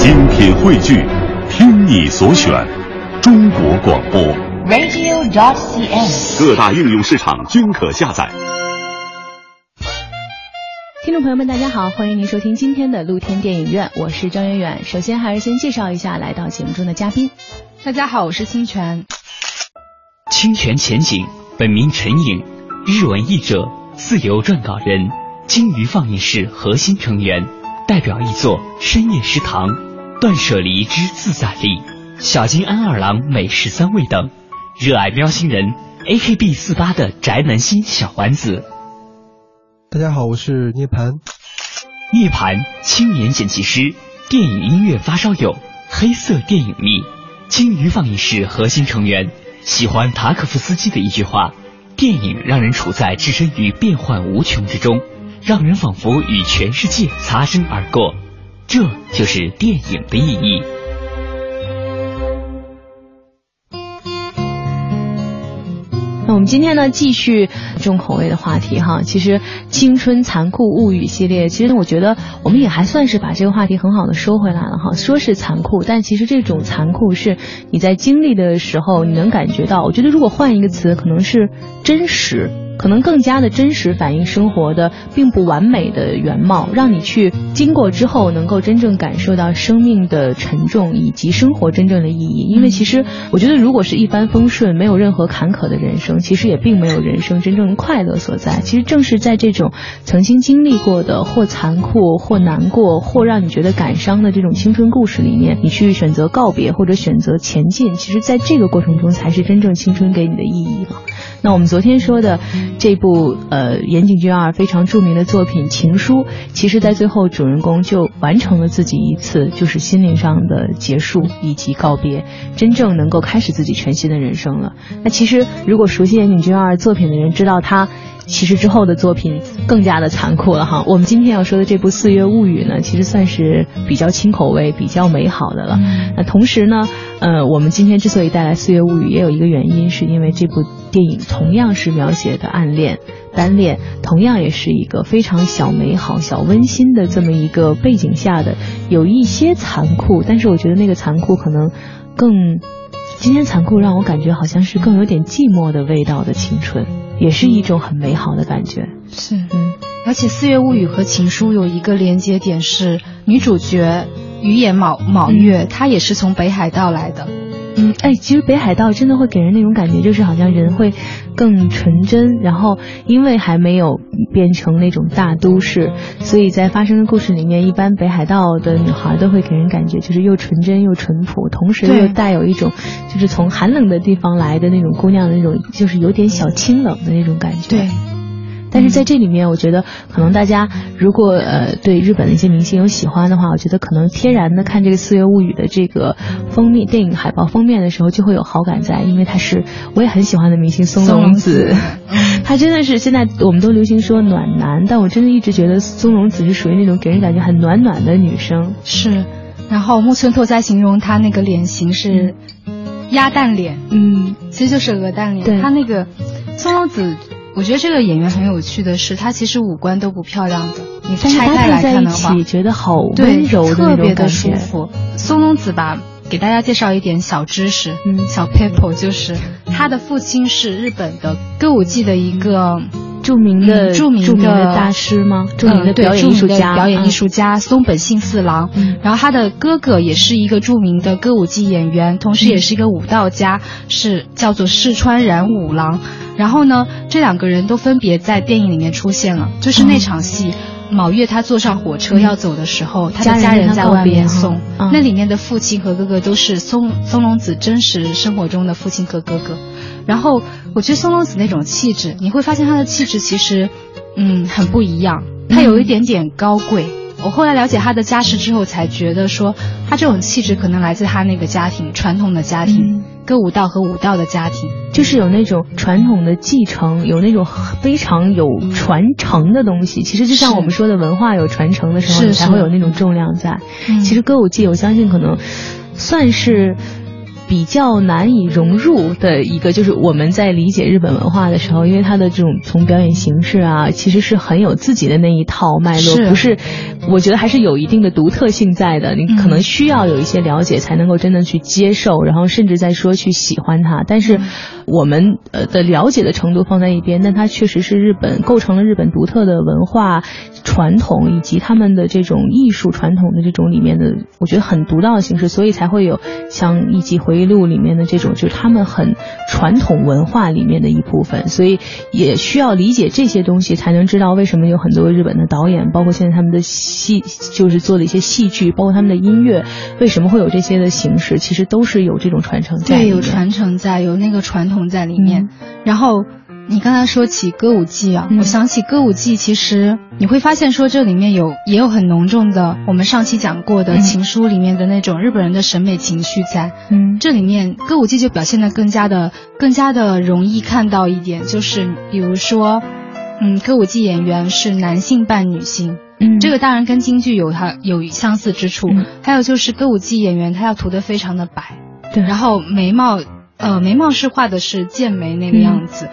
精品汇聚，听你所选，中国广播。radio.dot.cn，。各大应用市场均可下载。听众朋友们，大家好，欢迎您收听今天的露天电影院，我是张远远。首先还是先介绍一下来到节目中的嘉宾。大家好，我是清泉。清泉前景，本名陈颖，日文译者，自由撰稿人，鲸鱼放映室核心成员，代表译作《深夜食堂》《断舍离之自在力》《小金安二郎美食三味》等，热爱喵星人 AKB 四八的宅男心小丸子。大家好，我是涅槃。涅槃，青年剪辑师，电影音乐发烧友，黑色电影迷，金鱼放映室核心成员。喜欢塔可夫斯基的一句话：“电影让人处在置身于变幻无穷之中，让人仿佛与全世界擦身而过。”这就是电影的意义。那我们今天呢，继续重口味的话题哈。其实《青春残酷物语》系列，其实我觉得我们也还算是把这个话题很好的收回来了哈。说是残酷，但其实这种残酷是你在经历的时候你能感觉到。我觉得如果换一个词，可能是真实。可能更加的真实反映生活的并不完美的原貌，让你去经过之后能够真正感受到生命的沉重以及生活真正的意义。因为其实我觉得，如果是一帆风顺、没有任何坎坷的人生，其实也并没有人生真正的快乐所在。其实正是在这种曾经经历过的或残酷、或难过、或让你觉得感伤的这种青春故事里面，你去选择告别或者选择前进，其实在这个过程中才是真正青春给你的意义了。那我们昨天说的这部呃岩井俊二非常著名的作品《情书》，其实在最后主人公就完成了自己一次就是心灵上的结束以及告别，真正能够开始自己全新的人生了。那其实如果熟悉岩井俊二作品的人知道他。其实之后的作品更加的残酷了哈。我们今天要说的这部《四月物语》呢，其实算是比较轻口味、比较美好的了。那同时呢，呃，我们今天之所以带来《四月物语》，也有一个原因，是因为这部电影同样是描写的暗恋、单恋，同样也是一个非常小美好、小温馨的这么一个背景下的，有一些残酷，但是我觉得那个残酷可能更。今天残酷让我感觉好像是更有点寂寞的味道的青春，也是一种很美好的感觉。是，嗯，而且《四月物语》和《情书》有一个连接点是女主角雨野卯卯月，她也是从北海道来的。嗯，哎，其实北海道真的会给人那种感觉，就是好像人会更纯真，然后因为还没有变成那种大都市，所以在发生的故事里面，一般北海道的女孩都会给人感觉就是又纯真又淳朴，同时又带有一种就是从寒冷的地方来的那种姑娘的那种，就是有点小清冷的那种感觉。对。但是在这里面，我觉得可能大家如果呃对日本的一些明星有喜欢的话，我觉得可能天然的看这个《四月物语》的这个封面电影海报封面的时候，就会有好感在，因为他是我也很喜欢的明星松隆子，他真的是现在我们都流行说暖男，但我真的一直觉得松隆子是属于那种给人感觉很暖暖的女生。是，然后木村拓哉形容她那个脸型是鸭蛋脸，嗯，其实就是鹅蛋脸。对，她那个松隆子。我觉得这个演员很有趣的是，她其实五官都不漂亮的，你拆开来看的话，觉得好温柔，特别的舒服。松隆子吧，给大家介绍一点小知识，嗯，小 paper 就是他的父亲是日本的歌舞伎的一个著名的、嗯、著名的大师吗？著名的表演艺术家，嗯、表演艺术家松本幸四郎。嗯、然后他的哥哥也是一个著名的歌舞伎演员，同时也是一个武道家，是叫做四川染五郎。然后呢，这两个人都分别在电影里面出现了。就是那场戏，卯月他坐上火车要走的时候，他的家人在外面送。那里面的父亲和哥哥都是松松隆子真实生活中的父亲和哥哥。然后我觉得松隆子那种气质，你会发现他的气质其实，嗯，很不一样。他有一点点高贵。我后来了解他的家世之后，才觉得说，他这种气质可能来自他那个家庭，传统的家庭，嗯、歌舞道和舞道的家庭，就是有那种传统的继承，有那种非常有传承的东西。其实就像我们说的文化有传承的时候，你才会有那种重量在。嗯、其实歌舞伎，我相信可能算是。比较难以融入的一个，就是我们在理解日本文化的时候，因为它的这种从表演形式啊，其实是很有自己的那一套脉络，不是，我觉得还是有一定的独特性在的。你可能需要有一些了解，才能够真的去接受，然后甚至在说去喜欢它。但是我们呃的了解的程度放在一边，但它确实是日本构成了日本独特的文化传统以及他们的这种艺术传统的这种里面的，我觉得很独到的形式，所以才会有像一集回忆录里面的这种，就是他们很传统文化里面的一部分，所以也需要理解这些东西，才能知道为什么有很多日本的导演，包括现在他们的戏，就是做的一些戏剧，包括他们的音乐，为什么会有这些的形式，其实都是有这种传承在，对，有传承在，有那个传统在里面，然后。你刚才说起歌舞伎啊，我想起歌舞伎，其实你会发现说这里面有也有很浓重的我们上期讲过的情书里面的那种日本人的审美情绪在。嗯，这里面歌舞伎就表现的更加的更加的容易看到一点，就是比如说，嗯，歌舞伎演员是男性扮女性，嗯，这个当然跟京剧有它有相似之处。还有就是歌舞伎演员他要涂的非常的白，对，然后眉毛。呃，眉毛是画的是剑眉那个样子，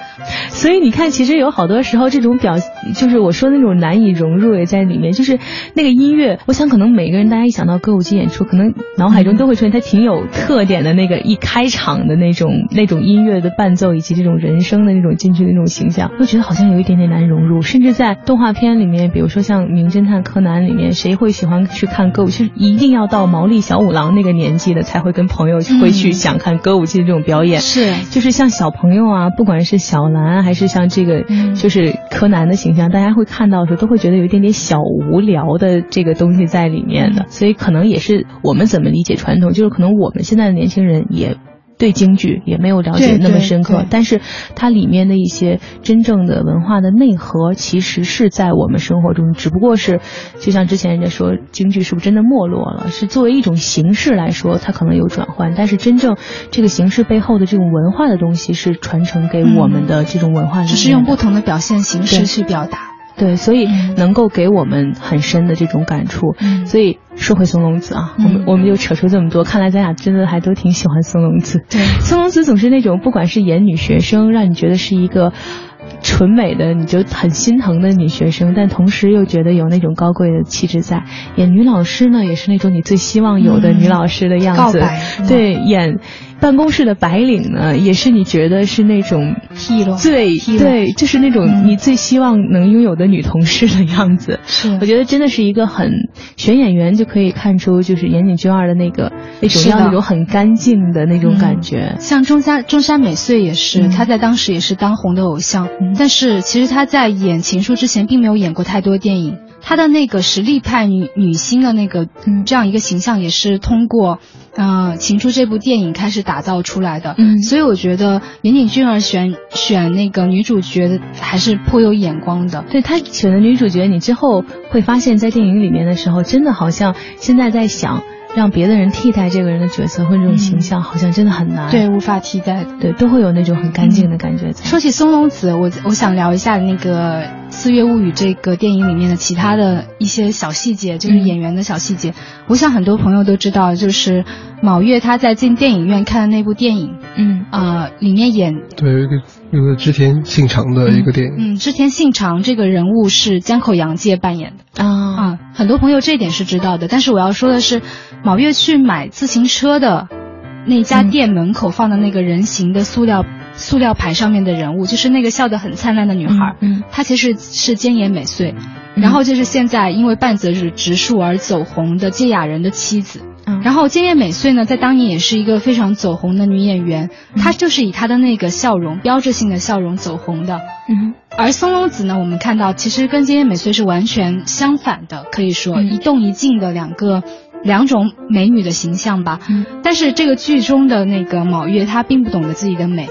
所以你看，其实有好多时候这种表，就是我说的那种难以融入也在里面。就是那个音乐，我想可能每个人大家一想到歌舞伎演出，可能脑海中都会出现它挺有特点的那个一开场的那种那种音乐的伴奏，以及这种人声的那种进去的那种形象，会觉得好像有一点点难融入。甚至在动画片里面，比如说像《名侦探柯南》里面，谁会喜欢去看歌舞？其实一定要到毛利小五郎那个年纪的，才会跟朋友会去想看歌舞伎的这种表。表演。是，就是像小朋友啊，不管是小兰还是像这个，就是柯南的形象，大家会看到的时候都会觉得有一点点小无聊的这个东西在里面的，所以可能也是我们怎么理解传统，就是可能我们现在的年轻人也。对京剧也没有了解那么深刻，但是它里面的一些真正的文化的内核，其实是在我们生活中，只不过是，就像之前人家说，京剧是不是真的没落了？是作为一种形式来说，它可能有转换，但是真正这个形式背后的这种文化的东西，是传承给我们的这种文化，只是用不同的表现形式去表达。对，所以能够给我们很深的这种感触。所以说回松隆子啊，我们我们就扯出这么多，看来咱俩真的还都挺喜欢松隆子。对，松隆子总是那种不管是演女学生，让你觉得是一个纯美的，你就很心疼的女学生，但同时又觉得有那种高贵的气质在。演女老师呢，也是那种你最希望有的女老师的样子。对，演。办公室的白领呢，也是你觉得是那种最对，就是那种你最希望能拥有的女同事的样子。是，我觉得真的是一个很选演员就可以看出，就是岩井俊二的那个那种要那种很干净的那种感觉。像中山中山美穗也是，她在当时也是当红的偶像，但是其实她在演《情书》之前并没有演过太多电影。她的那个实力派女女星的那个这样一个形象，也是通过。嗯，《情书》这部电影开始打造出来的，嗯，所以我觉得岩井俊二选选那个女主角的还是颇有眼光的。对他选的女主角，你之后会发现在电影里面的时候，真的好像现在在想。让别的人替代这个人的角色或者这种形象，好像真的很难。对，无法替代。对，都会有那种很干净的感觉。说起松隆子，我我想聊一下那个《四月物语》这个电影里面的其他的一些小细节，就是演员的小细节。我想很多朋友都知道，就是卯月他在进电影院看的那部电影，嗯啊，里面演对有一个有个织田信长的一个电影。嗯，织田信长这个人物是江口洋介扮演的啊啊，很多朋友这点是知道的。但是我要说的是。卯月去买自行车的那家店门口放的那个人形的塑料塑料牌上面的人物，就是那个笑得很灿烂的女孩，嗯，她其实是菅野美穗，然后就是现在因为半泽直直树而走红的芥雅人的妻子，嗯，然后菅野美穗呢，在当年也是一个非常走红的女演员，她就是以她的那个笑容，标志性的笑容走红的，嗯，而松隆子呢，我们看到其实跟菅野美穗是完全相反的，可以说一动一静的两个。两种美女的形象吧，嗯，但是这个剧中的那个卯月，她并不懂得自己的美，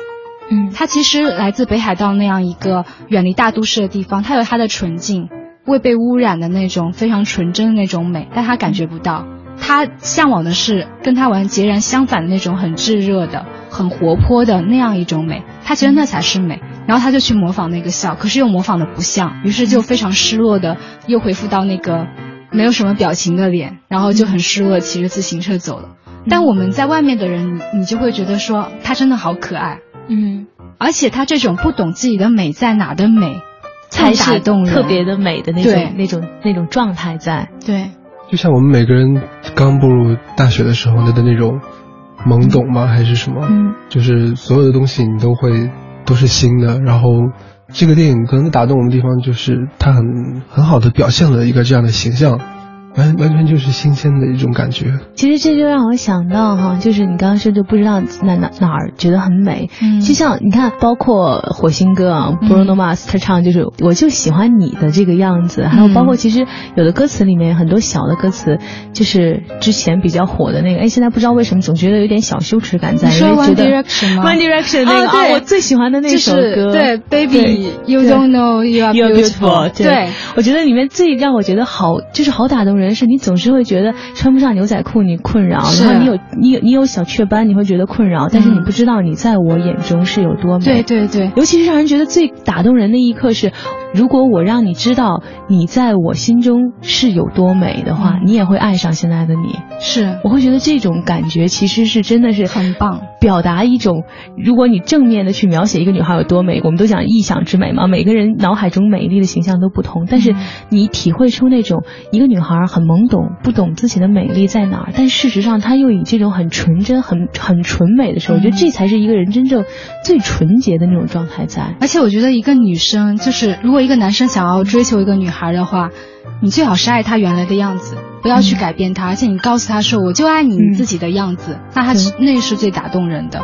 嗯，她其实来自北海道那样一个远离大都市的地方，她有她的纯净，未被污染的那种非常纯真的那种美，但她感觉不到，她向往的是跟他完截然相反的那种很炙热的、很活泼的那样一种美，他觉得那才是美，然后他就去模仿那个笑，可是又模仿的不像，于是就非常失落的又回复到那个。没有什么表情的脸，然后就很失落，骑着自行车走了。但我们在外面的人，你就会觉得说他真的好可爱，嗯，而且他这种不懂自己的美在哪的美，才打是动人特别的美的那种那种那种状态在。对。就像我们每个人刚步入大学的时候的那种懵懂吗？还是什么？嗯，就是所有的东西你都会都是新的。然后这个电影可能打动我们的地方，就是它很很好的表现了一个这样的形象，完完全就是新鲜的一种感觉。其实这就让我想到哈，就是你刚刚说就不知道哪哪哪儿觉得很美，嗯。就像你看，包括火星哥啊，Bruno Mars 他唱就是我就喜欢你的这个样子，还有包括其实有的歌词里面很多小的歌词，就是之前比较火的那个，哎，现在不知道为什么总觉得有点小羞耻感在，你说 One Direction 吗？One Direction 那个啊对。我最喜欢的那首歌，是对对，Baby you don't know you are You're beautiful，对，我觉得里面最让我觉得好，就是好打动人，是你总是会觉得穿不上牛仔裤你困扰，然后你有你有你有小雀斑你会觉得困扰，但是你不知道你在我眼中是有多美。对对对，尤其是让人觉得最打动人的一刻是，如果我让你知道你在我心中是有多美的话，嗯你也会爱上现在的你。是我会觉得这种感觉其实是真的是很棒。表达一种，如果你正面的去描写一个女孩有多美，我们都讲臆想之美嘛，每个人脑海中美丽的形象都不同，但是嗯你体会出那种一个女孩很懵懂，不懂自己的美丽在哪儿，但事实上她又以这种很纯真、很很纯美的时候，我觉得这才是一个人真正最纯洁的那种状态在。而且我觉得一个女生，就是如果一个男生想要追求一个女孩的话，你最好是爱他原来的样子，不要去改变她，而且你告诉他说我就爱你嗯自己的样子，那他那是最打动人的。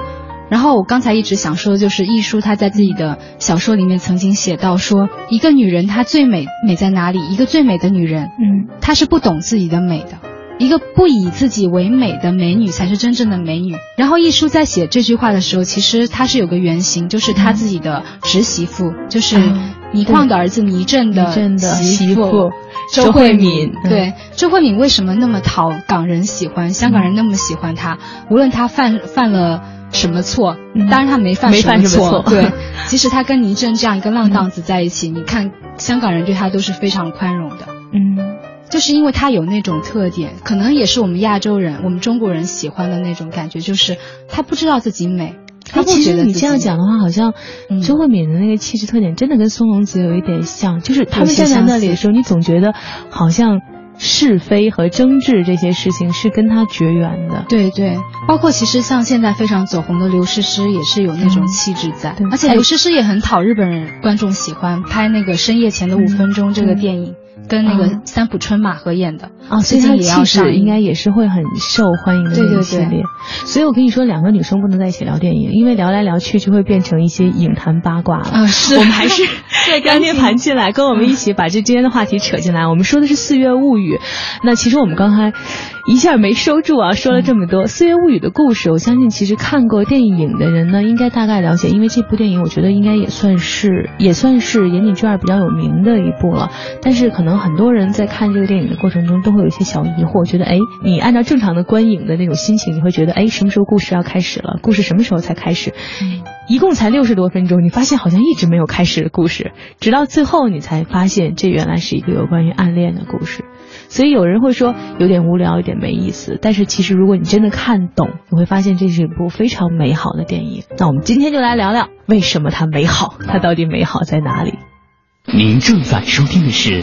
然后我刚才一直想说的就是艺术，他在自己的小说里面曾经写到说，一个女人她最美美在哪里？一个最美的女人，嗯她是不懂自己的美的。一个不以自己为美的美女才是真正的美女。然后艺术在写这句话的时候，其实他是有个原型，就是他自己的侄媳妇，就是嗯倪匡的儿子倪震的媳媳妇周周慧慧敏嗯对，周慧敏为什么那么讨港人喜欢？香港人那么喜欢她，无论她犯犯了。什么错？嗯当然她没犯什什么错对，即使她跟倪震这样一个浪荡子在一起，你看香港人对她都是非常宽容的。嗯。就是因为他有那种特点，可能也是我们亚洲人、我们中国人喜欢的那种感觉，就是他不知道自己美，他其实你这样讲的话，好像嗯周慧敏的那个气质特点真的跟松隆子有一点像，就是他们站在那里的时候，你总觉得好像是非和争执这些事情是跟他绝缘的。对对，包括其实像现在非常走红的刘诗诗，也是有那种气质在，对而且刘诗诗也很讨日本人观众喜欢，拍那个深夜前的五分钟这个电影，跟那个嗯三浦春马合演的，啊，所以最近她的气也要上应该也是会很受欢迎的对对那个系对列。所以我跟你说，两个女生不能在一起聊电影，因为聊来聊去就会变成一些影坛八卦了。啊是我们还是 对 干爹盘进来，跟我们一起把这今天的话题扯进来。我们说的是《四月物语》，那其实我们刚才一下没收住啊，说了这么多《四月物语》的故事。我相信其实看过电影的人呢，应该大概了解，因为这部电影我觉得应该也算是也算是岩井俊二比较有名的一部了。但是可能很多人在看这个电影的过程中都会有一些小疑惑，觉得哎，你按照正常的观影的那种心情，你会觉得哎，什么时候故事要开始了？故事什么时候才开始？一共才六十多分钟，你发现好像一直没有开始的故事，直到最后你才发现这原来是一个有关于暗恋的故事。所以有人会说有点无聊，有点没意思。但是其实如果你真的看懂，你会发现这是一部非常美好的电影。那我们今天就来聊聊为什么它美好，它到底美好在哪里？您正在收听的是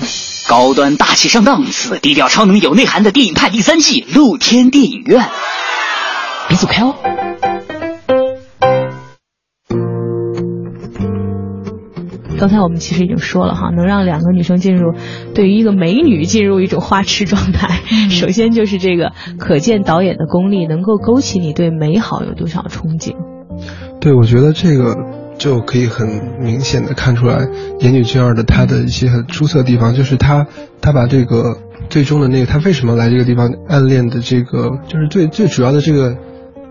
高端大气上档次、低调超能有内涵的电影派第三季露天电影院。别走开哦！刚才我们其实已经说了哈，能让两个女生进入，对于一个美女进入一种花痴状态，首先就是这个可见导演的功力能够勾起你对美好有多少憧憬。对，我觉得这个就可以很明显的看出来岩井俊二的他的一些很出色的地方，就是他他把这个最终的那个他为什么来这个地方暗恋的这个，就是最最主要的这个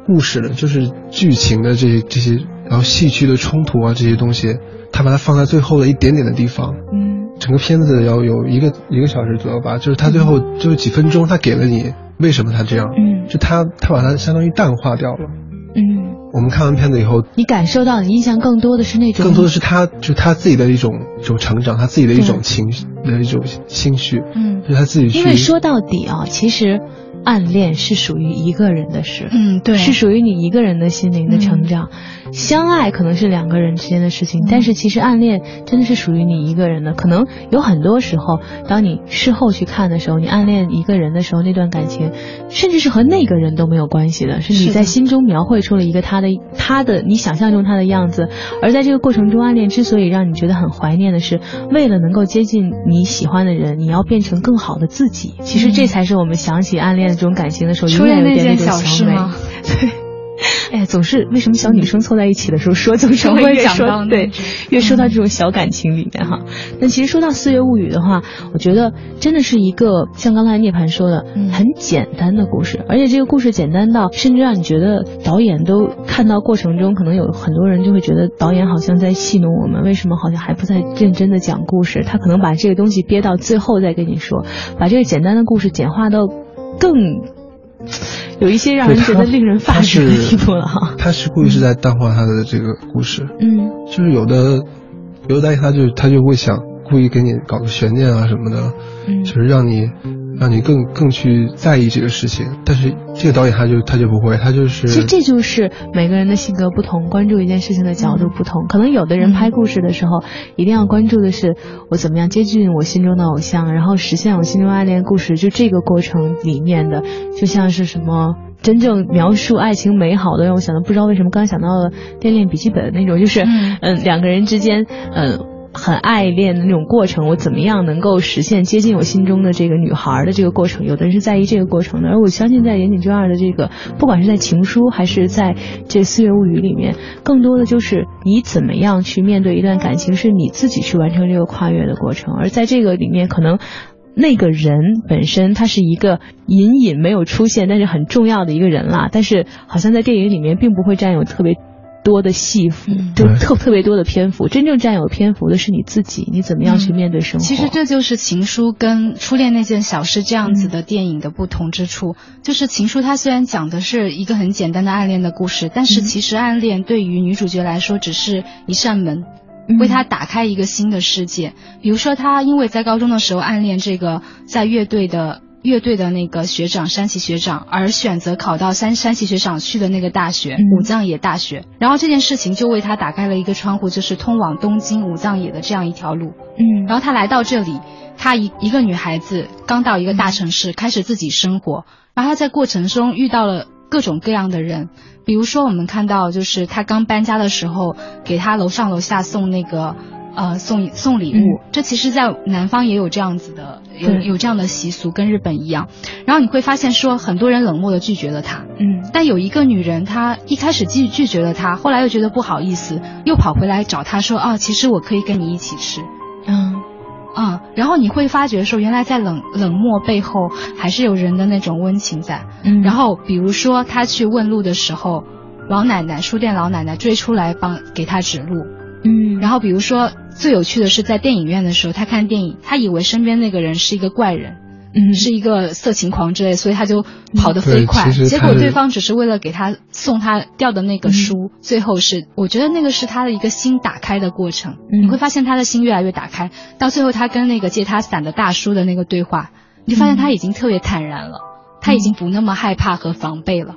故事的，就是剧情的这这些，然后戏剧的冲突啊这些东西，他把它放在最后的一点点的地方。嗯。整个片子要有一个一个小时左右吧，就是他最后就是几分钟，他给了你为什么他这样，嗯。就他他把它相当于淡化掉了。嗯，我们看完片子以后，你感受到你印象更多的是那种更多的是他，就是他自己的一种一种成长，他自己的一种情绪的一种心绪，嗯。就是他自己去。因为说到底啊，其实暗恋是属于一个人的事，嗯，对，是属于你一个人的心灵的成长。相爱可能是两个人之间的事情，但是其实暗恋真的是属于你一个人的。可能有很多时候，当你事后去看的时候，你暗恋一个人的时候，那段感情甚至是和那个人都没有关系的，是你在心中描绘出了一个他的他的你想象中他的样子。而在这个过程中，暗恋之所以让你觉得很怀念的是，为了能够接近你喜欢的人，你要变成更好的自己。其实这才是我们想起暗恋的这种感情的时候，永远有点那种小美。对。哎呀，总是为什么小女生凑在一起的时候说，总是会越说对，越说到这种小感情里面哈。那其实说到《四月物语》的话，我觉得真的是一个像刚才涅槃说的很简单的故事，而且这个故事简单到甚至让你觉得导演都看到过程中，可能有很多人就会觉得导演好像在戏弄我们，为什么好像还不在认真的讲故事？他可能把这个东西憋到最后再跟你说，把这个简单的故事简化到更。有一些让人觉得令人发指的地步了哈。他是故意是在淡化他的这个故事，嗯，就是有的，有的他就他就会想故意给你搞个悬念啊什么的，嗯，就是让你。让你更更去在意这个事情，但是这个导演他就他就不会，他就是。其实这就是每个人的性格不同，关注一件事情的角度不同。可能有的人拍故事的时候，一定要关注的是我怎么样接近我心中的偶像，然后实现我心中爱恋故事。就这个过程里面的，就像是什么真正描述爱情美好的，让我想到不知道为什么刚才想到了《恋恋笔记本》那种，就是嗯两个人之间嗯。很爱恋的那种过程，我怎么样能够实现接近我心中的这个女孩的这个过程？有的人是在意这个过程的，而我相信在岩井俊二的这个，不管是在情书还是在这四月物语里面，更多的就是你怎么样去面对一段感情，是你自己去完成这个跨越的过程。而在这个里面，可能那个人本身他是一个隐隐没有出现，但是很重要的一个人啦。但是好像在电影里面并不会占有特别。多的戏服，就特特别多的篇幅，真正占有篇幅的是你自己，你怎么样去面对生活？其实这就是《情书》跟《初恋那件小事》这样子的电影的不同之处。就是《情书》它虽然讲的是一个很简单的暗恋的故事，但是其实暗恋对于女主角来说只是一扇门，为她打开一个新的世界。比如说，她因为在高中的时候暗恋这个在乐队的。乐队的那个学长山崎学长，而选择考到山山崎学长去的那个大学武藏野大学，然后这件事情就为他打开了一个窗户，就是通往东京武藏野的这样一条路。嗯，然后他来到这里，他一一个女孩子刚到一个大城市，开始自己生活，然后他在过程中遇到了各种各样的人，比如说我们看到就是他刚搬家的时候，给他楼上楼下送那个。呃，送送礼物，这其实，在南方也有这样子的，有有这样的习俗，跟日本一样。然后你会发现，说很多人冷漠的拒绝了他，嗯，但有一个女人，她一开始拒拒绝了他，后来又觉得不好意思，又跑回来找他说，啊，其实我可以跟你一起吃，嗯，啊，然后你会发觉说，原来在冷冷漠背后，还是有人的那种温情在，嗯，然后比如说他去问路的时候，老奶奶书店老奶奶追出来帮给他指路。嗯，然后比如说最有趣的是在电影院的时候，他看电影，他以为身边那个人是一个怪人，嗯，是一个色情狂之类，所以他就跑得飞快。结果对方只是为了给他送他掉的那个书，最后是我觉得那个是他的一个心打开的过程。你会发现他的心越来越打开，到最后他跟那个借他伞的大叔的那个对话，你就发现他已经特别坦然了，他已经不那么害怕和防备了。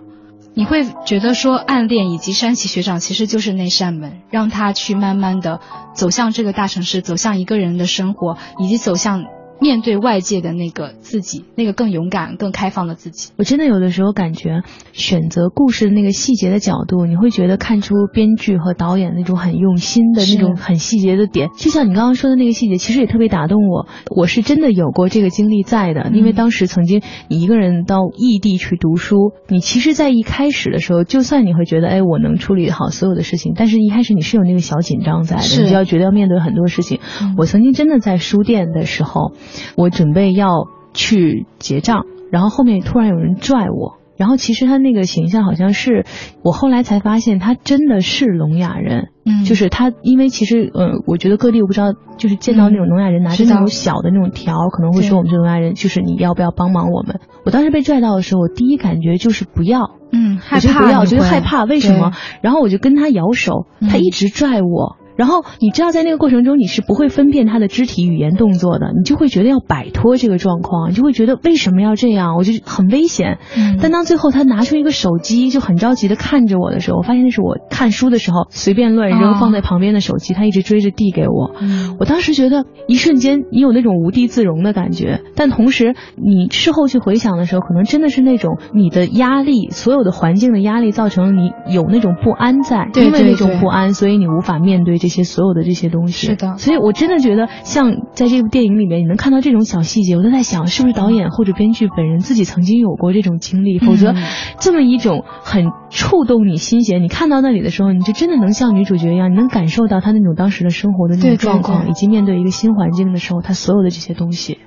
你会觉得说，暗恋以及山崎学长其实就是那扇门，让他去慢慢的走向这个大城市，走向一个人的生活，以及走向。面对外界的那个自己，那个更勇敢、更开放的自己，我真的有的时候感觉，选择故事的那个细节的角度，你会觉得看出编剧和导演那种很用心的那种很细节的点。就像你刚刚说的那个细节，其实也特别打动我。我是真的有过这个经历在的，因为当时曾经你一个人到异地去读书，你其实，在一开始的时候，就算你会觉得，哎，我能处理好所有的事情，但是一开始你是有那个小紧张在的，你就要觉得要面对很多事情。我曾经真的在书店的时候。我准备要去结账，然后后面突然有人拽我，然后其实他那个形象好像是我后来才发现他真的是聋哑人，嗯，就是他，因为其实呃，我觉得各地我不知道，就是见到那种聋哑人拿着那种小的那种条，可能会说我们是聋哑人，就是你要不要帮忙我们？我当时被拽到的时候，我第一感觉就是不要，嗯，害怕，我觉得害怕，为什么？然后我就跟他摇手，他一直拽我。然后你知道在那个过程中你是不会分辨他的肢体语言动作的，你就会觉得要摆脱这个状况，你就会觉得为什么要这样，我就很危险。但当最后他拿出一个手机，就很着急的看着我的时候，我发现那是我看书的时候随便乱扔放在旁边的手机，他一直追着递给我。我当时觉得一瞬间你有那种无地自容的感觉，但同时你事后去回想的时候，可能真的是那种你的压力，所有的环境的压力造成了你有那种不安在，因为那种不安，所以你无法面对这些所有的这些东西。是的，所以我真的觉得像在这部电影里面，你能看到这种小细节，我都在想，是不是导演或者编剧本人自己曾经有过这种经历？否则，这么一种很触动你心弦，你看到那里的时候，你就真的能像女主角一样，你能感受到她那种当时的生活的那种状况，以及面对一个新环境的时候，她所有的这些东西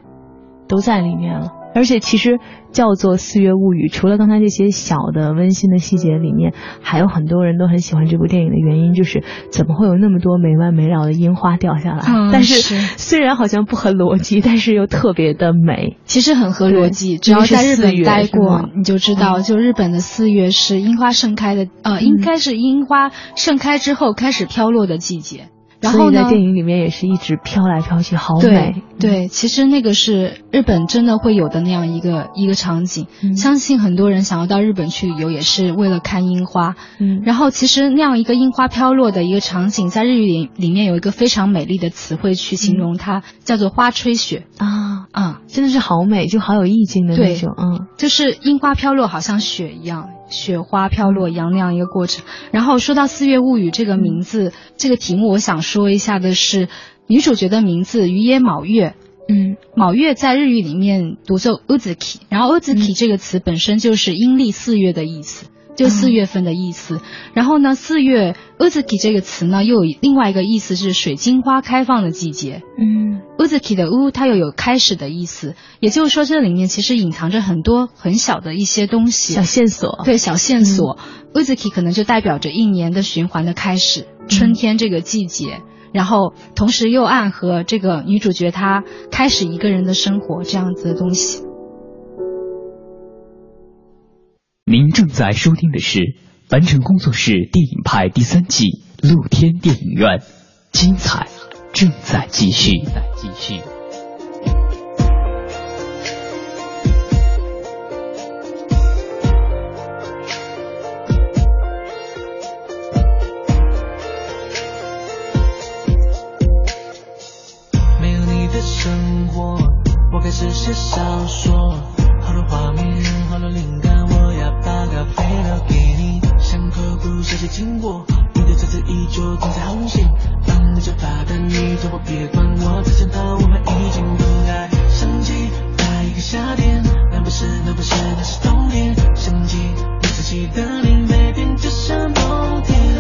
都在里面了。而且其实叫做《四月物语》，除了刚才这些小的温馨的细节里面，还有很多人都很喜欢这部电影的原因，就是怎么会有那么多没完没了的樱花掉下来？但是虽然好像不合逻辑，但是又特别的美。其实很合逻辑，只要在日本待过，你就知道，就日本的四月是樱花盛开的，呃，应该是樱花盛开之后开始飘落的季节。然后在电影里面也是一直飘来飘去，好美。对，其实那个是日本真的会有的那样一个一个场景。相信很多人想要到日本去旅游，也是为了看樱花。嗯，然后其实那样一个樱花飘落的一个场景，在日语里里面有一个非常美丽的词汇去形容它，叫做花吹雪啊啊，真的是好美，就好有意境的那种。嗯，就是樱花飘落，好像雪一样。雪花飘落一样那样一个过程。然后说到《四月物语》这个名字，这个题目，我想说一下的是女主角的名字于野卯月。嗯，卯月在日语里面读作 uzuki，然后 uzuki 这个词本身就是阴历四月的意思。就四月份的意思，然后呢，四月 uzuki 这个词呢，又有另外一个意思是水晶花开放的季节。嗯，uzuki 的 u 它又有开始的意思，也就是说这里面其实隐藏着很多很小的一些东西，小线索。对，小线索，uzuki 可能就代表着一年的循环的开始，春天这个季节，然后同时又暗合这个女主角她开始一个人的生活这样子的东西。您正在收听的是凡尘工作室电影派第三季露天电影院，精彩正在继续在。继续。我开始写小说，好多画面，好多灵感。飞了给你，想口不小心经过，你的车子依旧停在红线，放着就发呆，你叫我别管我，只想到我们已经分开。想起那一个夏天，那不是那不是那是冬天，想起你自己的脸，每天就像冬天。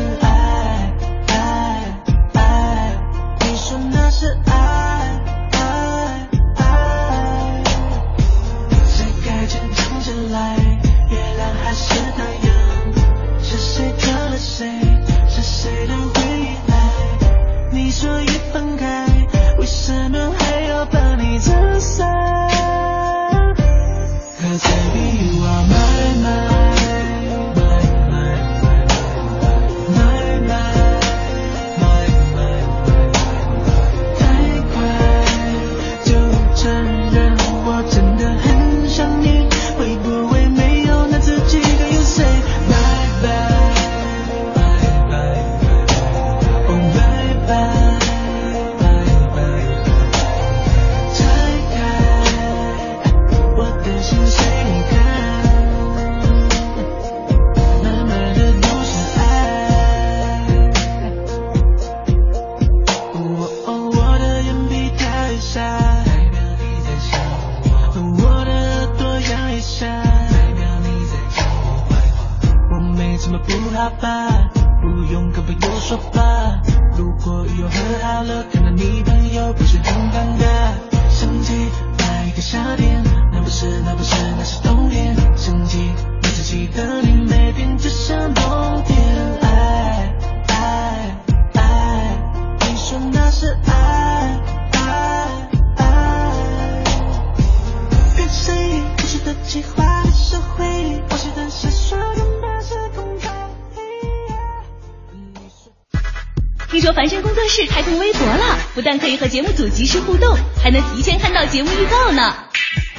凡尘工作室开通微博了，不但可以和节目组及时互动，还能提前看到节目预告呢。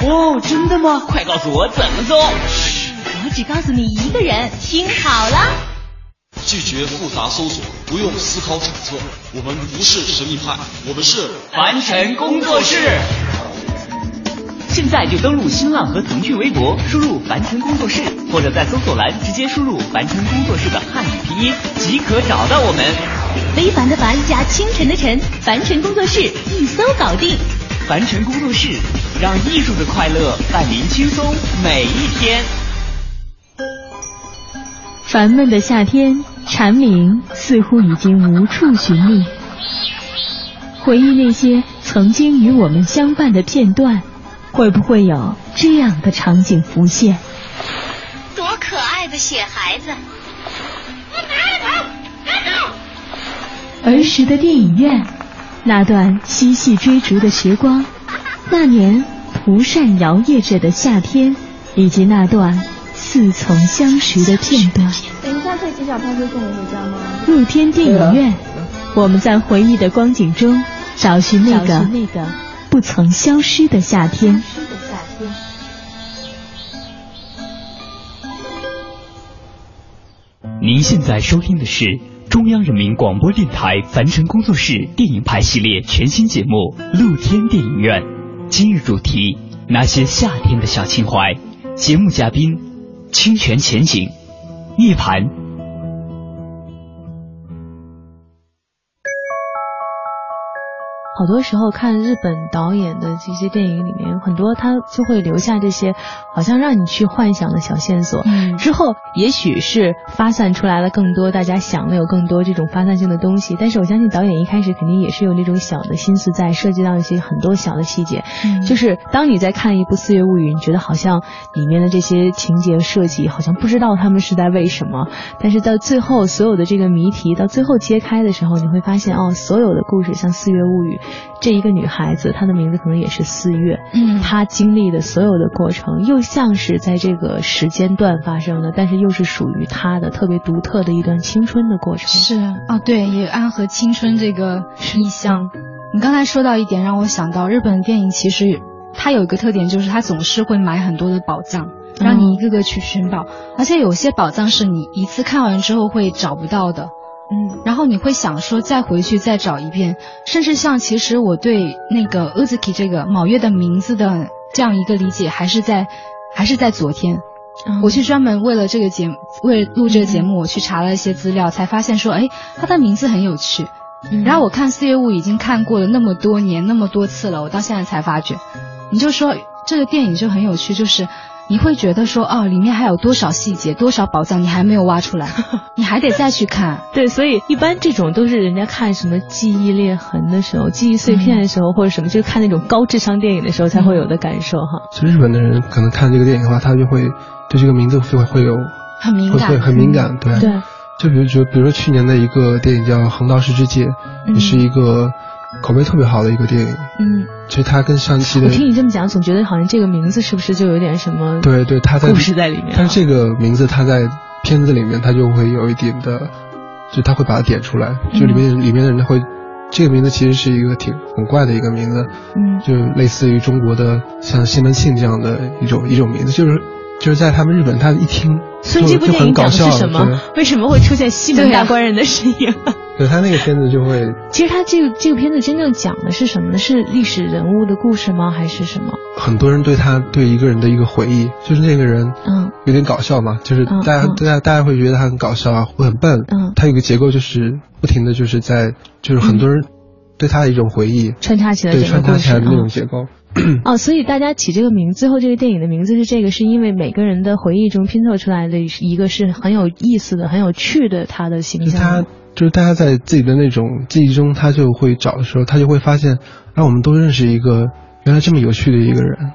哦，真的吗？快告诉我怎么做。我只告诉你一个人，听好了。拒绝复杂搜索，不用思考揣测。我们不是神秘派，我们是凡尘工作室。现在就登录新浪和腾讯微博，输入“凡尘工作室”，或者在搜索栏直接输入“凡尘工作室”的汉语拼音，即可找到我们。非凡的凡加清晨的晨，凡尘工作室一搜搞定。凡尘工作室，让艺术的快乐伴您轻松每一天。烦闷的夏天，蝉鸣似乎已经无处寻觅。回忆那些曾经与我们相伴的片段。会不会有这样的场景浮现？多可爱的雪孩子！儿时的电影院，那段嬉戏追逐的时光，那年蒲扇摇曳着的夏天，以及那段似曾相识的片段。等一下可以骑小踏车送我回家吗？露天电影院，我们在回忆的光景中找寻那个那个。不曾消失的夏天。您现在收听的是中央人民广播电台樊城工作室电影排系列全新节目《露天电影院》，今日主题：那些夏天的小情怀。节目嘉宾：清泉前景、涅槃。好多时候看日本导演的这些电影里面，很多他就会留下这些好像让你去幻想的小线索。嗯，之后也许是发散出来了更多大家想的有更多这种发散性的东西。但是我相信导演一开始肯定也是有那种小的心思在，涉及到一些很多小的细节。嗯，就是当你在看一部《四月物语》，你觉得好像里面的这些情节设计好像不知道他们是在为什么，但是到最后所有的这个谜题到最后揭开的时候，你会发现哦，所有的故事像《四月物语》。这一个女孩子，她的名字可能也是四月。嗯，她经历的所有的过程，又像是在这个时间段发生的，但是又是属于她的特别独特的一段青春的过程。是哦，对，也暗合青春这个意象。你刚才说到一点，让我想到日本电影，其实它有一个特点，就是它总是会埋很多的宝藏，让你一个个去寻宝，而且有些宝藏是你一次看完之后会找不到的。嗯，然后你会想说再回去再找一遍，甚至像其实我对那个 Uzuki 这个卯月的名字的这样一个理解，还是在还是在昨天，我去专门为了这个节目，为录这个节目，我去查了一些资料，才发现说，哎，他的名字很有趣。然后我看四月雾已经看过了那么多年那么多次了，我到现在才发觉，你就说这个电影就很有趣，就是。你会觉得说哦，里面还有多少细节、多少宝藏你还没有挖出来，你还得再去看。对，所以一般这种都是人家看什么记忆裂痕的时候、记忆碎片的时候，或者什么，就是看那种高智商电影的时候才会有的感受哈。其实日本的人可能看这个电影的话，他就会对这个名字就会会有很敏感，会很敏感。对，对。就比如说，比如说去年的一个电影叫《横道世之介》，也是一个。口碑特别好的一个电影，嗯，其实它跟上期的，我听你这么讲，总觉得好像这个名字是不是就有点什么？对对，它在故事在里面。但是这个名字它在片子里面，它就会有一点的，就他会把它点出来，就里面里面的人会，这个名字其实是一个挺很怪的一个名字，嗯，就类似于中国的像西门庆这样的一种一种名字，就是就是在他们日本，他一听，所以这部电影讲的是什么？为什么会出现西门大官人的身影？对他那个片子就会，其实他这个这个片子真正讲的是什么呢？是历史人物的故事吗？还是什么？很多人对他对一个人的一个回忆，就是那个人，嗯，有点搞笑嘛，就是大家大家大家会觉得他很搞笑啊，会很笨，嗯，他有个结构就是不停的就是在就是很多人对他的一种回忆穿插起来，对穿插起来的那种结构。哦，所以大家起这个名，最后这个电影的名字是这个，是因为每个人的回忆中拼凑出来的一个是很有意思的、很有趣的他的形象。他就是大家在自己的那种记忆中，他就会找的时候，他就会发现，啊我们都认识一个原来这么有趣的一个人。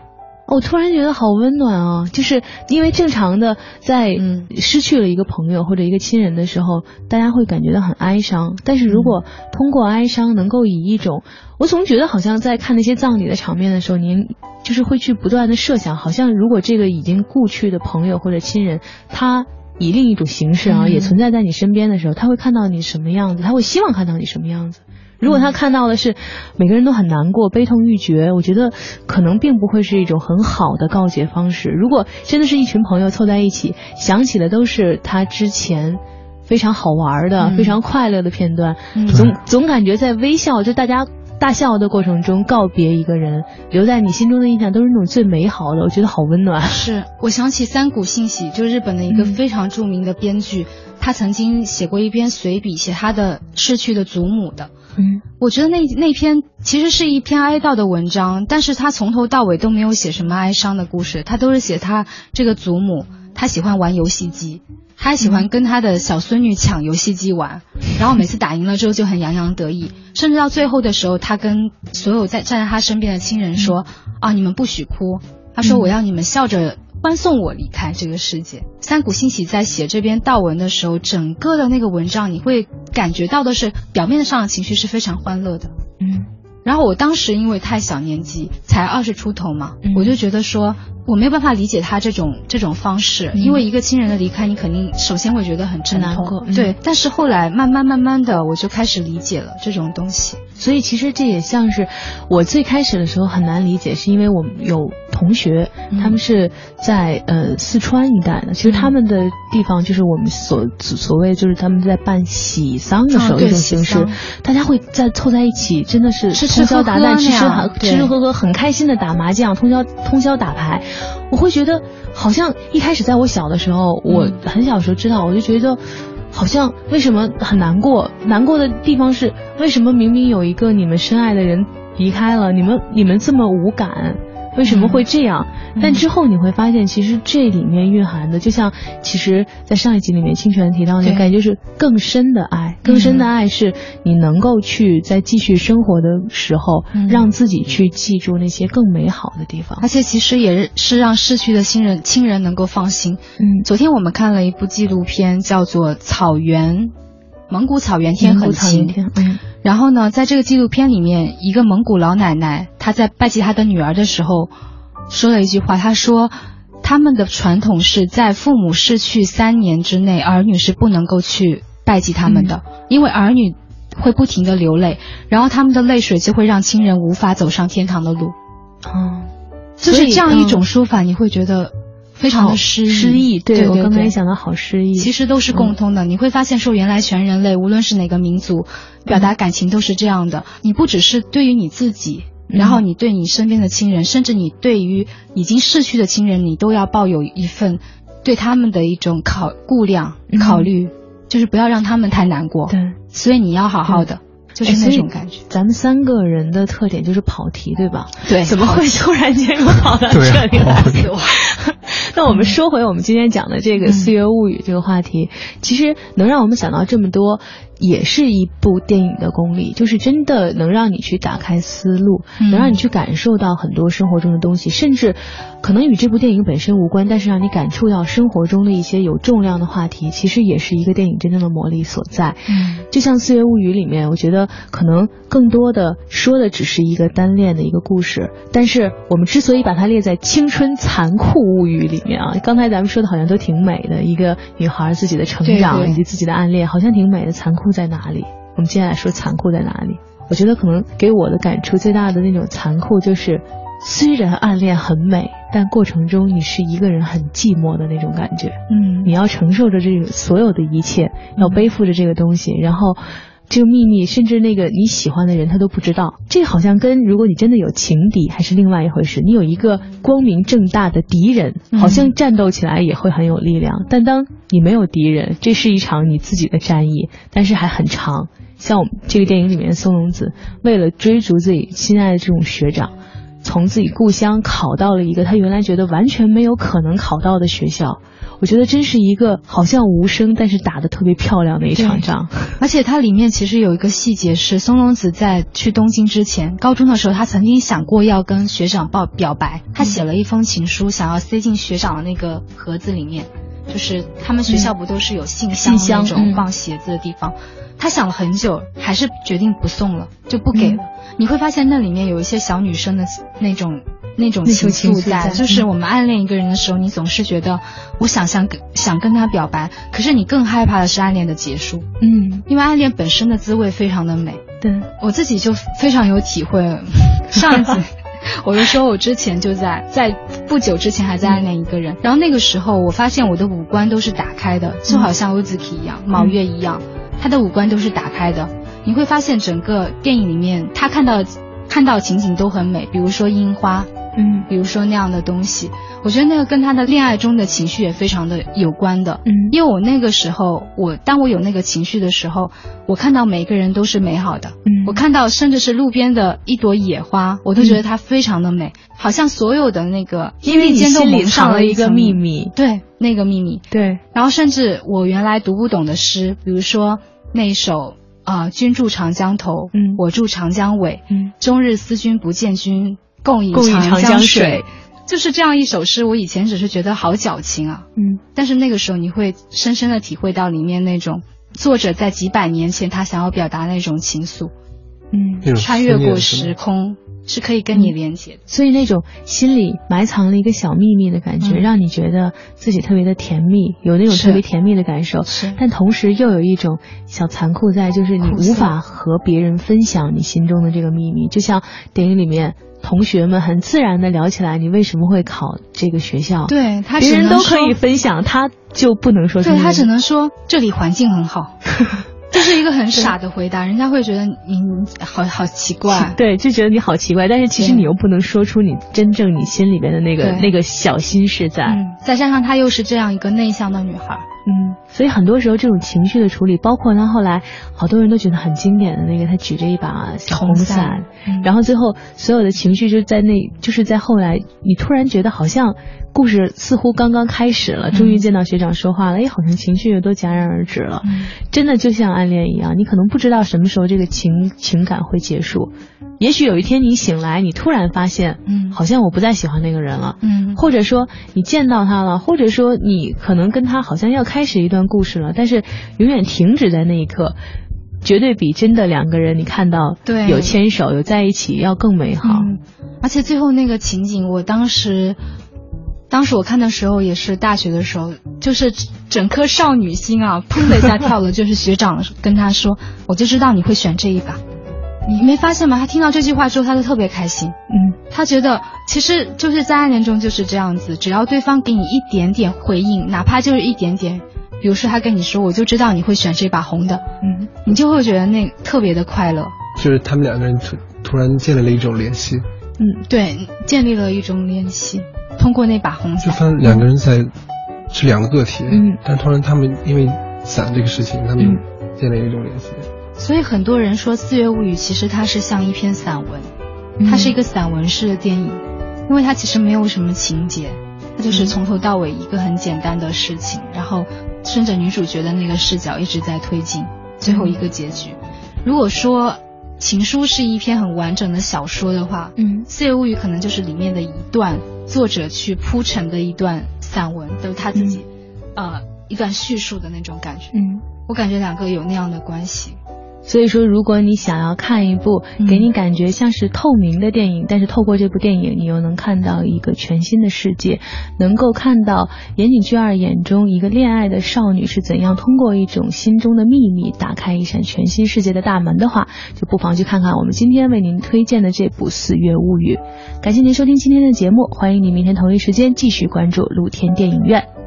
我突然觉得好温暖啊！就是因为正常的在失去了一个朋友或者一个亲人的时候，大家会感觉到很哀伤。但是如果通过哀伤，能够以一种，我总觉得好像在看那些葬礼的场面的时候，您就是会去不断的设想，好像如果这个已经故去的朋友或者亲人，他。以另一种形式啊，也存在在你身边的时候，他会看到你什么样子，他会希望看到你什么样子。如果他看到的是每个人都很难过、悲痛欲绝，我觉得可能并不会是一种很好的告解方式。如果真的是一群朋友凑在一起，想起的都是他之前非常好玩的、非常快乐的片段，总总感觉在微笑，就大家大笑的过程中告别一个人，留在你心中的印象都是那种最美好的，我觉得好温暖。是我想起三谷幸喜，就是日本的一个非常著名的编剧，他曾经写过一篇随笔，写他的逝去的祖母的。嗯，我觉得那那篇其实是一篇哀悼的文章，但是他从头到尾都没有写什么哀伤的故事，他都是写他这个祖母，他喜欢玩游戏机，他喜欢跟他的小孙女抢游戏机玩，然后每次打赢了之后就很洋洋得意，甚至到最后的时候，他跟所有在站在他身边的亲人说：“啊，你们不许哭。”他说：“我要你们笑着。”欢送我离开这个世界。三谷幸喜在写这篇悼文的时候，整个的那个文章，你会感觉到的是表面上的情绪是非常欢乐的。嗯，然后我当时因为太小年纪，才二十出头嘛，我就觉得说我没有办法理解他这种这种方式，因为一个亲人的离开，你肯定首先会觉得很难过。对，但是后来慢慢慢慢的，我就开始理解了这种东西。所以其实这也像是我最开始的时候很难理解，是因为我们有同学，他们是在呃四川一带的，其实他们的地方就是我们所所谓就是他们在办喜丧的时候一种形式，大家会在凑在一起，真的是通宵达旦吃吃吃吃喝喝，很开心的打麻将，通宵通宵打牌。我会觉得好像一开始在我小的时候，我很小时候知道，我就觉得。好像为什么很难过？难过的地方是为什么明明有一个你们深爱的人离开了，你们你们这么无感？为什么会这样？但之后你会发现，其实这里面蕴含的，就像其实，在上一集里面清泉提到那个感觉，就是更深的爱。更深的爱是你能够去在继续生活的时候，让自己去记住那些更美好的地方。而且其实也是让逝去的亲人亲人能够放心。嗯，昨天我们看了一部纪录片，叫做《草原蒙古草原天很晴》。嗯。然后呢，在这个纪录片里面，一个蒙古老奶奶她在拜祭她的女儿的时候，说了一句话。她说，他们的传统是在父母逝去三年之内，儿女是不能够去拜祭他们的，因为儿女会不停的流泪，然后他们的泪水就会让亲人无法走上天堂的路。哦，就是这样一种说法，你会觉得。非常的诗诗意，对我刚才也想到好诗意，其实都是共通的。你会发现说，原来全人类无论是哪个民族，表达感情都是这样的。你不只是对于你自己，然后你对你身边的亲人，甚至你对于已经逝去的亲人，你都要抱有一份对他们的一种考顾量、考虑，就是不要让他们太难过。对，所以你要好好的。就是那种感觉。咱们三个人的特点就是跑题，对吧？对。怎么会突然间又跑到这里来？那我们说回我们今天讲的这个《四月物语》这个话题，其实能让我们想到这么多。也是一部电影的功力，就是真的能让你去打开思路，能让你去感受到很多生活中的东西，甚至可能与这部电影本身无关，但是让你感触到生活中的一些有重量的话题，其实也是一个电影真正的魔力所在。嗯，就像《四月物语》里面，我觉得可能更多的说的只是一个单恋的一个故事，但是我们之所以把它列在青春残酷物语里面啊，刚才咱们说的好像都挺美的，一个女孩自己的成长以及自己的暗恋，好像挺美的，残酷。在哪里？我们接下来说残酷在哪里？我觉得可能给我的感触最大的那种残酷，就是虽然暗恋很美，但过程中你是一个人很寂寞的那种感觉。嗯，你要承受着这个所有的一切，要背负着这个东西，然后。这个秘密，甚至那个你喜欢的人他都不知道。这好像跟如果你真的有情敌，还是另外一回事。你有一个光明正大的敌人，好像战斗起来也会很有力量。但当你没有敌人，这是一场你自己的战役，但是还很长。像我们这个电影里面，松隆子为了追逐自己心爱的这种学长，从自己故乡考到了一个他原来觉得完全没有可能考到的学校。我觉得真是一个好像无声，但是打的特别漂亮的一场仗。而且它里面其实有一个细节是，松隆子在去东京之前，高中的时候他曾经想过要跟学长报表白，他写了一封情书，想要塞进学长的那个盒子里面，就是他们学校不都是有信箱那种放鞋子的地方。他想了很久，还是决定不送了，就不给了。你会发现那里面有一些小女生的那种。那种情情愫在在，就是嗯我们暗恋一个人的时候，你总是觉得我想想跟想跟他表白，可是你更害怕的是暗恋的结束，嗯，因为暗恋本身的滋味非常的美。对，我自己就非常有体会。上一次 我就说，我之前就在在不久之前还在暗恋一个人，然后那个时候我发现我的五官都是打开的，就好像 Uzuki 一样，毛月一样，他的五官都是打开的。你会发现整个电影里面他看到看到情景都很美，比如说樱花，嗯。比如说那样的东西，我觉得那个跟他的恋爱中的情绪也非常的有关的。嗯。因为我那个时候，我当我有那个情绪的时候，我看到每个人都是美好的。嗯。我看到甚至是路边的一朵野花，我都觉得它非常的美，好像所有的那个因为你心里藏了一个秘密，对。那个秘密。对，然后甚至我原来读不懂的诗，比如说那一首啊、呃君住长江头，嗯。我住长江尾，嗯终日思君不见君，共饮共长江江水。就是这样一首诗，我以前只是觉得好矫情啊，嗯。但是那个时候你会深深的体会到里面那种作者在几百年前他想要表达那种情愫，嗯。穿越过时空是可以跟你连接的。所以那种心里埋藏了一个小秘密的感觉，嗯让你觉得自己特别的甜蜜，有那种特别甜蜜的感受。是但同时又有一种小残酷在，就是你无法和别人分享你心中的这个秘密。就像电影里面同学们很自然的聊起来，你为什么会考这个学校？，对他别人都可以分享，他就不能说对他只能说这里环境很好，这是一个很傻的回答，人家会觉得你你好好奇怪。对，就觉得你好奇怪，但是其实你又不能说出你真正你心里边的那个那个小心事在。嗯，再加上她又是这样一个内向的女孩，嗯，所以很多时候这种情绪的处理，包括他后来好多人都觉得很经典的那个，他举着一把小红红伞。然后最后所有的情绪就在那，就是在后来，你突然觉得好像故事似乎刚刚开始了，终于见到学长说话了，哎，好像情绪又都戛然而止了。嗯。真的就像暗恋一样，你可能不知道什么时候这个情情感会结束，也许有一天你醒来，你突然发现，嗯好像我不再喜欢那个人了。嗯或者说你见到他了，或者说你可能跟他好像要开始一段故事了，但是永远停止在那一刻，绝对比真的两个人你看到对有牵手有在一起要更美好。嗯，而且最后那个情景，我当时，当时我看的时候也是大学的时候，就是整颗少女心啊，砰的一下跳了。就是学长跟他说，我就知道你会选这一把。你没发现吗？他听到这句话之后，他就特别开心。嗯，他觉得其实就是在暗恋中就是这样子，只要对方给你一点点回应，哪怕就是一点点，比如说他跟你说，我就知道你会选这把红的，嗯，你就会觉得那特别的快乐。就是他们两个人突突然建立了一种联系，嗯，对，建立了一种联系，通过那把红就伞。发现两个人在是两个个体，嗯，但突然他们因为伞这个事情，他们建立了一种联系。所以很多人说《四月物语》其实它是像一篇散文，它是一个散文式的电影，因为它其实没有什么情节，它就是从头到尾一个很简单的事情，然后顺着女主角的那个视角一直在推进，最后一个结局。如果说《情书》是一篇很完整的小说的话，嗯《四月物语》可能就是里面的一段作者去铺陈的一段散文，都是他自己、呃一段叙述的那种感觉。嗯。我感觉两个有那样的关系。所以说，如果你想要看一部嗯给你感觉像是透明的电影，但是透过这部电影，你又能看到一个全新的世界，能够看到岩井俊二眼中一个恋爱的少女是怎样通过一种心中的秘密打开一扇全新世界的大门的话，就不妨去看看我们今天为您推荐的这部《四月物语》。感谢您收听今天的节目，欢迎您明天同一时间继续关注露天电影院。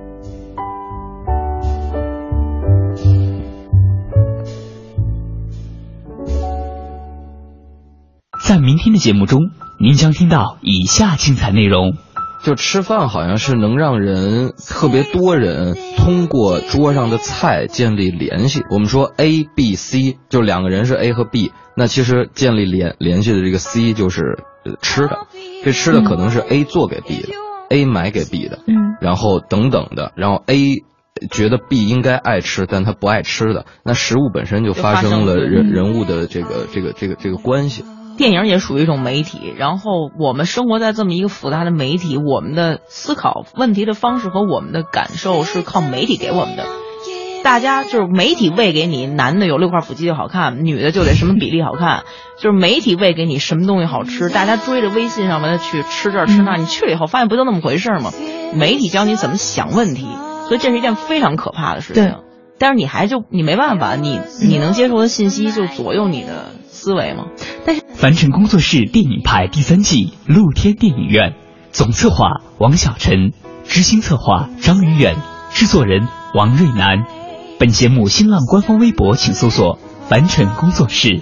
在明天的节目中，您将听到以下精彩内容。就吃饭好像是能让人特别多人通过桌上的菜建立联系。我们说 A、B、C，就两个人是 A 和 B，那其实建立联联系的这个 C 就是呃吃的，这吃的可能是 A 做给 B 的、a 买给 B 的，嗯，然后等等的，然后 A 觉得 B 应该爱吃，但他不爱吃的，那食物本身就发生了人人物的这个这个这个这个关系。电影也属于一种媒体，然后我们生活在这么一个复杂的媒体，我们的思考问题的方式和我们的感受是靠媒体给我们的。大家就是媒体喂给你，男的有六块腹肌就好看，女的就得什么比例好看，就是媒体喂给你什么东西好吃，大家追着微信上面的去吃这儿吃那，你去了以后发现不就那么回事吗？媒体教你怎么想问题，所以这是一件非常可怕的事情。但是你还就你没办法，你你能接受的信息就左右你的思维吗？但是凡尘工作室电影派第三季露天电影院，总策划王小晨，执行策划张宇远，制作人王瑞南。本节目新浪官方微博请搜索“凡尘工作室”。